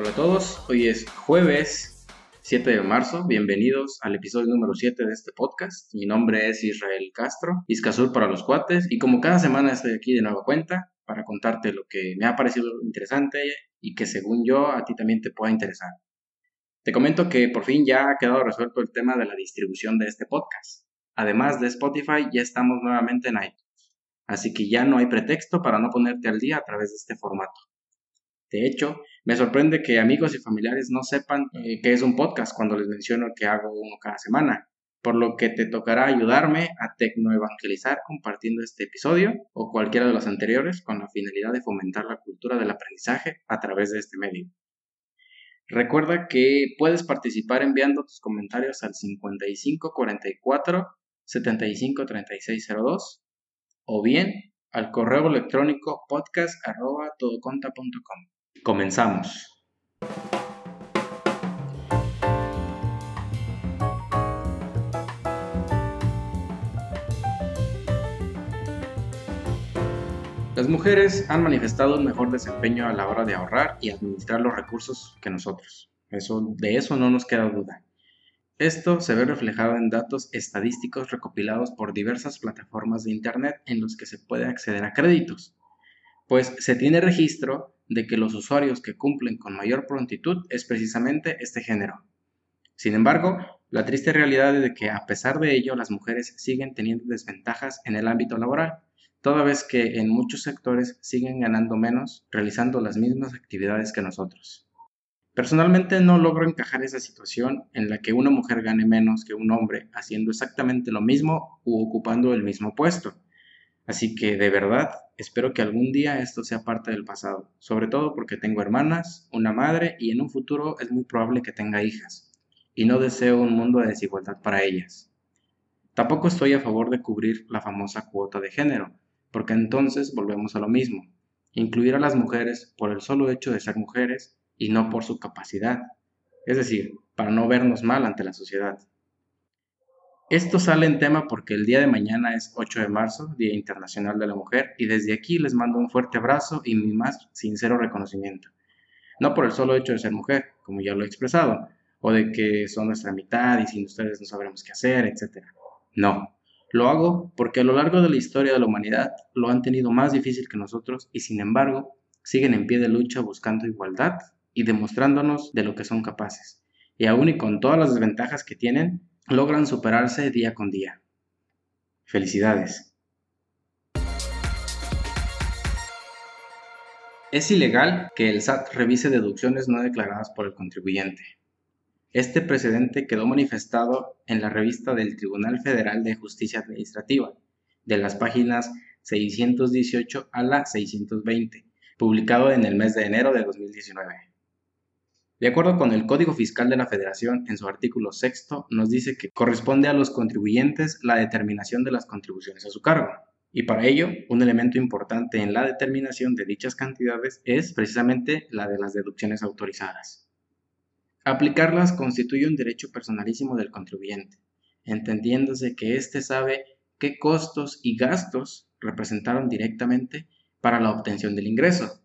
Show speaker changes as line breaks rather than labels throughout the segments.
Hola a todos, hoy es jueves 7 de marzo, bienvenidos al episodio número 7 de este podcast. Mi nombre es Israel Castro, Iscasur para los cuates, y como cada semana estoy aquí de nueva cuenta para contarte lo que me ha parecido interesante y que según yo a ti también te pueda interesar. Te comento que por fin ya ha quedado resuelto el tema de la distribución de este podcast. Además de Spotify, ya estamos nuevamente en iTunes, así que ya no hay pretexto para no ponerte al día a través de este formato. De hecho, me sorprende que amigos y familiares no sepan eh, qué es un podcast cuando les menciono que hago uno cada semana, por lo que te tocará ayudarme a tecnoevangelizar compartiendo este episodio o cualquiera de los anteriores con la finalidad de fomentar la cultura del aprendizaje a través de este medio. Recuerda que puedes participar enviando tus comentarios al 5544 753602 o bien al correo electrónico podcast.todoconta.com. Comenzamos. Las mujeres han manifestado un mejor desempeño a la hora de ahorrar y administrar los recursos que nosotros. Eso, de eso no nos queda duda. Esto se ve reflejado en datos estadísticos recopilados por diversas plataformas de Internet en los que se puede acceder a créditos, pues se tiene registro de que los usuarios que cumplen con mayor prontitud es precisamente este género. Sin embargo, la triste realidad es de que a pesar de ello las mujeres siguen teniendo desventajas en el ámbito laboral, toda vez que en muchos sectores siguen ganando menos realizando las mismas actividades que nosotros. Personalmente no logro encajar esa situación en la que una mujer gane menos que un hombre haciendo exactamente lo mismo u ocupando el mismo puesto. Así que de verdad espero que algún día esto sea parte del pasado, sobre todo porque tengo hermanas, una madre y en un futuro es muy probable que tenga hijas, y no deseo un mundo de desigualdad para ellas. Tampoco estoy a favor de cubrir la famosa cuota de género, porque entonces volvemos a lo mismo, incluir a las mujeres por el solo hecho de ser mujeres y no por su capacidad, es decir, para no vernos mal ante la sociedad. Esto sale en tema porque el día de mañana es 8 de marzo, Día Internacional de la Mujer, y desde aquí les mando un fuerte abrazo y mi más sincero reconocimiento. No por el solo hecho de ser mujer, como ya lo he expresado, o de que son nuestra mitad y sin ustedes no sabremos qué hacer, etc. No, lo hago porque a lo largo de la historia de la humanidad lo han tenido más difícil que nosotros y sin embargo siguen en pie de lucha buscando igualdad y demostrándonos de lo que son capaces. Y aún y con todas las desventajas que tienen, logran superarse día con día. Felicidades. Es ilegal que el SAT revise deducciones no declaradas por el contribuyente. Este precedente quedó manifestado en la revista del Tribunal Federal de Justicia Administrativa, de las páginas 618 a la 620, publicado en el mes de enero de 2019. De acuerdo con el Código Fiscal de la Federación, en su artículo sexto, nos dice que corresponde a los contribuyentes la determinación de las contribuciones a su cargo. Y para ello, un elemento importante en la determinación de dichas cantidades es precisamente la de las deducciones autorizadas. Aplicarlas constituye un derecho personalísimo del contribuyente, entendiéndose que éste sabe qué costos y gastos representaron directamente para la obtención del ingreso,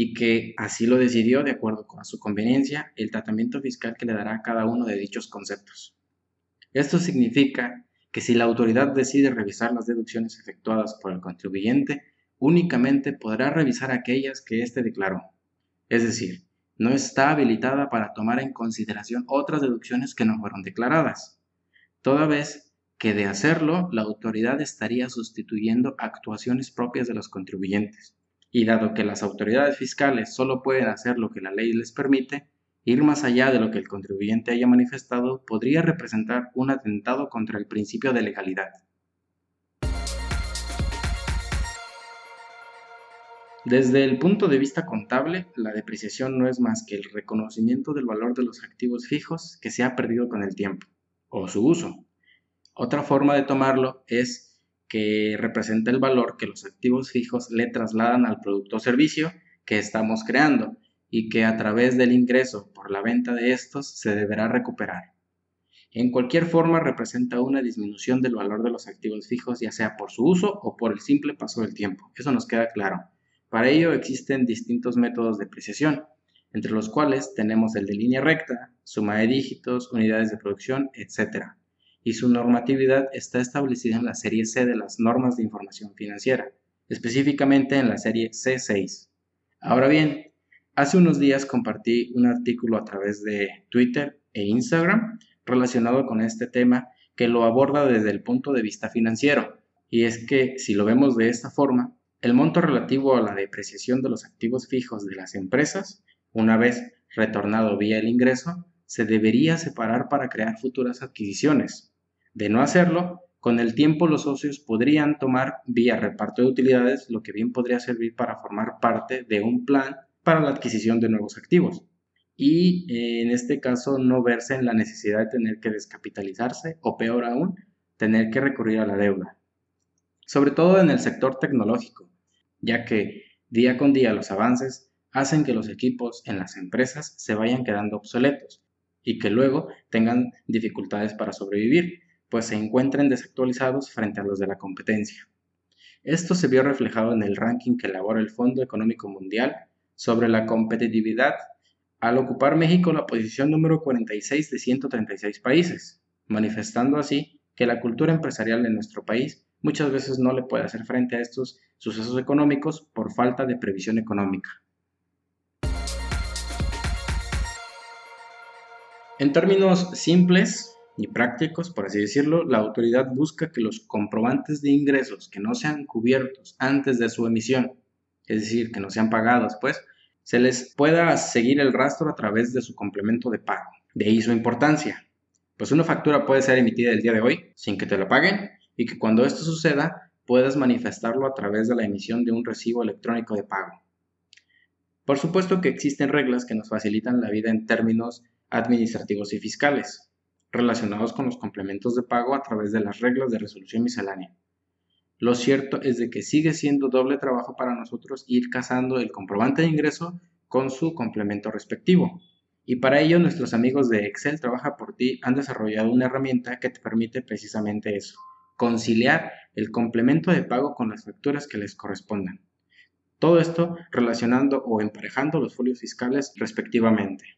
y que así lo decidió de acuerdo con su conveniencia el tratamiento fiscal que le dará a cada uno de dichos conceptos. Esto significa que si la autoridad decide revisar las deducciones efectuadas por el contribuyente, únicamente podrá revisar aquellas que éste declaró. Es decir, no está habilitada para tomar en consideración otras deducciones que no fueron declaradas, toda vez que de hacerlo la autoridad estaría sustituyendo actuaciones propias de los contribuyentes y dado que las autoridades fiscales solo pueden hacer lo que la ley les permite, ir más allá de lo que el contribuyente haya manifestado podría representar un atentado contra el principio de legalidad. Desde el punto de vista contable, la depreciación no es más que el reconocimiento del valor de los activos fijos que se ha perdido con el tiempo, o su uso. Otra forma de tomarlo es que representa el valor que los activos fijos le trasladan al producto o servicio que estamos creando y que a través del ingreso por la venta de estos se deberá recuperar. En cualquier forma representa una disminución del valor de los activos fijos, ya sea por su uso o por el simple paso del tiempo. Eso nos queda claro. Para ello existen distintos métodos de apreciación. entre los cuales tenemos el de línea recta, suma de dígitos, unidades de producción, etc. Y su normatividad está establecida en la serie C de las normas de información financiera, específicamente en la serie C6. Ahora bien, hace unos días compartí un artículo a través de Twitter e Instagram relacionado con este tema que lo aborda desde el punto de vista financiero. Y es que si lo vemos de esta forma, el monto relativo a la depreciación de los activos fijos de las empresas, una vez retornado vía el ingreso, se debería separar para crear futuras adquisiciones. De no hacerlo, con el tiempo los socios podrían tomar vía reparto de utilidades lo que bien podría servir para formar parte de un plan para la adquisición de nuevos activos y eh, en este caso no verse en la necesidad de tener que descapitalizarse o peor aún, tener que recurrir a la deuda. Sobre todo en el sector tecnológico, ya que día con día los avances hacen que los equipos en las empresas se vayan quedando obsoletos y que luego tengan dificultades para sobrevivir, pues se encuentren desactualizados frente a los de la competencia. Esto se vio reflejado en el ranking que elabora el Fondo Económico Mundial sobre la competitividad al ocupar México la posición número 46 de 136 países, manifestando así que la cultura empresarial de nuestro país muchas veces no le puede hacer frente a estos sucesos económicos por falta de previsión económica. En términos simples y prácticos, por así decirlo, la autoridad busca que los comprobantes de ingresos que no sean cubiertos antes de su emisión, es decir, que no sean pagados, pues, se les pueda seguir el rastro a través de su complemento de pago. De ahí su importancia. Pues una factura puede ser emitida el día de hoy sin que te la paguen y que cuando esto suceda puedas manifestarlo a través de la emisión de un recibo electrónico de pago. Por supuesto que existen reglas que nos facilitan la vida en términos administrativos y fiscales, relacionados con los complementos de pago a través de las reglas de resolución miscelánea. Lo cierto es de que sigue siendo doble trabajo para nosotros ir casando el comprobante de ingreso con su complemento respectivo. Y para ello nuestros amigos de Excel Trabaja por ti han desarrollado una herramienta que te permite precisamente eso, conciliar el complemento de pago con las facturas que les correspondan. Todo esto relacionando o emparejando los folios fiscales respectivamente.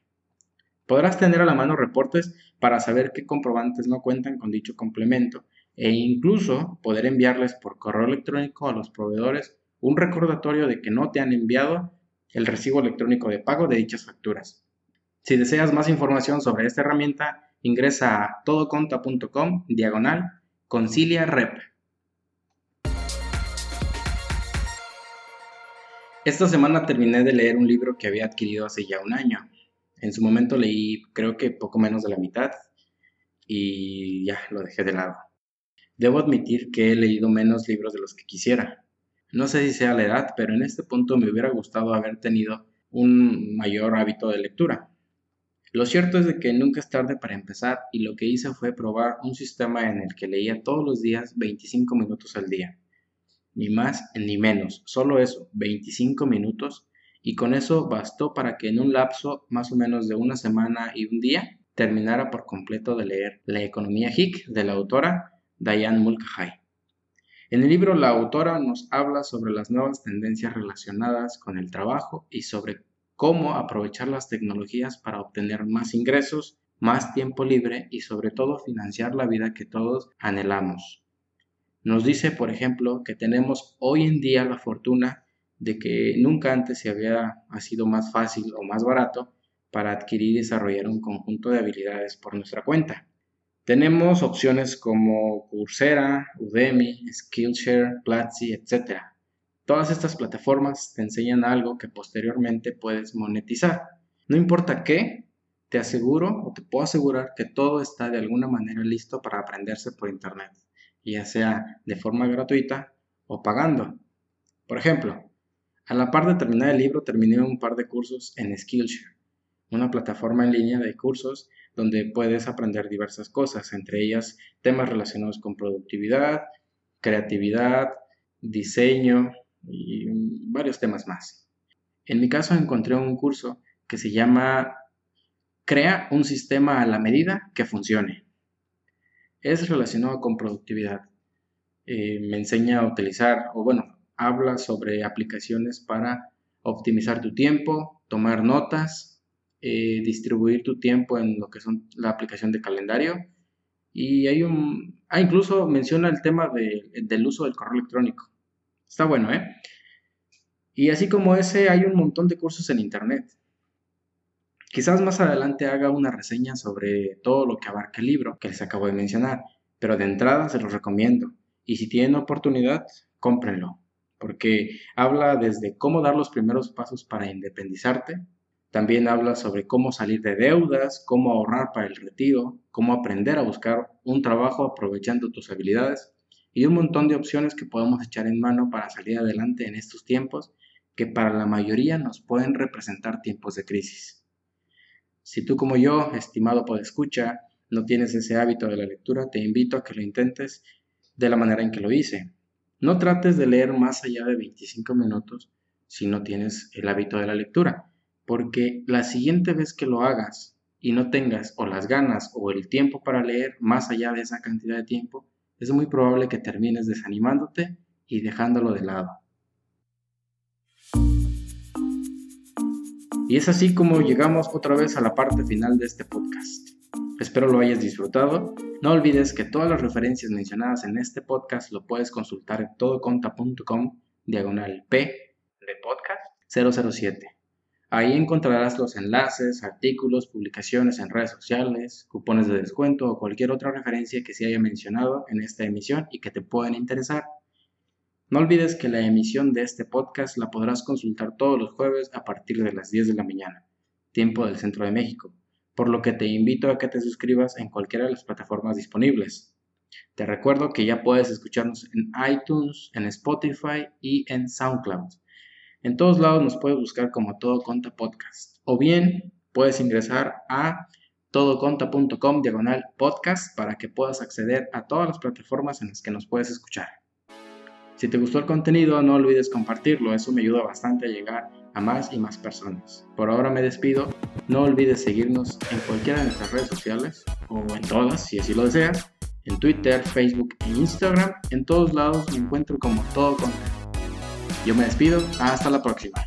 Podrás tener a la mano reportes para saber qué comprobantes no cuentan con dicho complemento e incluso poder enviarles por correo electrónico a los proveedores un recordatorio de que no te han enviado el recibo electrónico de pago de dichas facturas. Si deseas más información sobre esta herramienta, ingresa a todoconta.com diagonal concilia rep. Esta semana terminé de leer un libro que había adquirido hace ya un año. En su momento leí creo que poco menos de la mitad y ya lo dejé de lado. Debo admitir que he leído menos libros de los que quisiera. No sé si sea la edad, pero en este punto me hubiera gustado haber tenido un mayor hábito de lectura. Lo cierto es de que nunca es tarde para empezar y lo que hice fue probar un sistema en el que leía todos los días 25 minutos al día. Ni más ni menos, solo eso, 25 minutos, y con eso bastó para que en un lapso más o menos de una semana y un día terminara por completo de leer La economía Hick de la autora Diane Mulcahy. En el libro la autora nos habla sobre las nuevas tendencias relacionadas con el trabajo y sobre cómo aprovechar las tecnologías para obtener más ingresos, más tiempo libre y sobre todo financiar la vida que todos anhelamos. Nos dice, por ejemplo, que tenemos hoy en día la fortuna de que nunca antes se había sido más fácil o más barato para adquirir y desarrollar un conjunto de habilidades por nuestra cuenta. Tenemos opciones como Coursera, Udemy, Skillshare, Platzi, etc. Todas estas plataformas te enseñan algo que posteriormente puedes monetizar. No importa qué, te aseguro o te puedo asegurar que todo está de alguna manera listo para aprenderse por Internet, ya sea de forma gratuita o pagando. Por ejemplo, a la par de terminar el libro terminé un par de cursos en Skillshare, una plataforma en línea de cursos donde puedes aprender diversas cosas, entre ellas temas relacionados con productividad, creatividad, diseño y varios temas más. En mi caso encontré un curso que se llama Crea un sistema a la medida que funcione. Es relacionado con productividad. Eh, me enseña a utilizar, o bueno, habla sobre aplicaciones para optimizar tu tiempo, tomar notas, eh, distribuir tu tiempo en lo que son la aplicación de calendario. Y hay un, ah, incluso menciona el tema del uso del correo electrónico. Está bueno, ¿eh? Y así como ese, hay un montón de cursos en internet. Quizás más adelante haga una reseña sobre todo lo que abarca el libro que les acabo de mencionar, pero de entrada se los recomiendo. Y si tienen oportunidad, cómprenlo porque habla desde cómo dar los primeros pasos para independizarte, también habla sobre cómo salir de deudas, cómo ahorrar para el retiro, cómo aprender a buscar un trabajo aprovechando tus habilidades y un montón de opciones que podemos echar en mano para salir adelante en estos tiempos que para la mayoría nos pueden representar tiempos de crisis. Si tú como yo, estimado por escucha, no tienes ese hábito de la lectura, te invito a que lo intentes de la manera en que lo hice, no trates de leer más allá de 25 minutos si no tienes el hábito de la lectura, porque la siguiente vez que lo hagas y no tengas o las ganas o el tiempo para leer más allá de esa cantidad de tiempo, es muy probable que termines desanimándote y dejándolo de lado. Y es así como llegamos otra vez a la parte final de este podcast. Espero lo hayas disfrutado. No olvides que todas las referencias mencionadas en este podcast lo puedes consultar en todoconta.com diagonal P de podcast 007. Ahí encontrarás los enlaces, artículos, publicaciones en redes sociales, cupones de descuento o cualquier otra referencia que se haya mencionado en esta emisión y que te puedan interesar. No olvides que la emisión de este podcast la podrás consultar todos los jueves a partir de las 10 de la mañana, tiempo del centro de México por lo que te invito a que te suscribas en cualquiera de las plataformas disponibles. Te recuerdo que ya puedes escucharnos en iTunes, en Spotify y en SoundCloud. En todos lados nos puedes buscar como Todo Conta Podcast. O bien puedes ingresar a todoconta.com diagonal podcast para que puedas acceder a todas las plataformas en las que nos puedes escuchar. Si te gustó el contenido, no olvides compartirlo, eso me ayuda bastante a llegar a más y más personas. Por ahora me despido, no olvides seguirnos en cualquiera de nuestras redes sociales, o en todas si así lo deseas, en Twitter, Facebook e Instagram, en todos lados me encuentro como todo contenido. Yo me despido, hasta la próxima.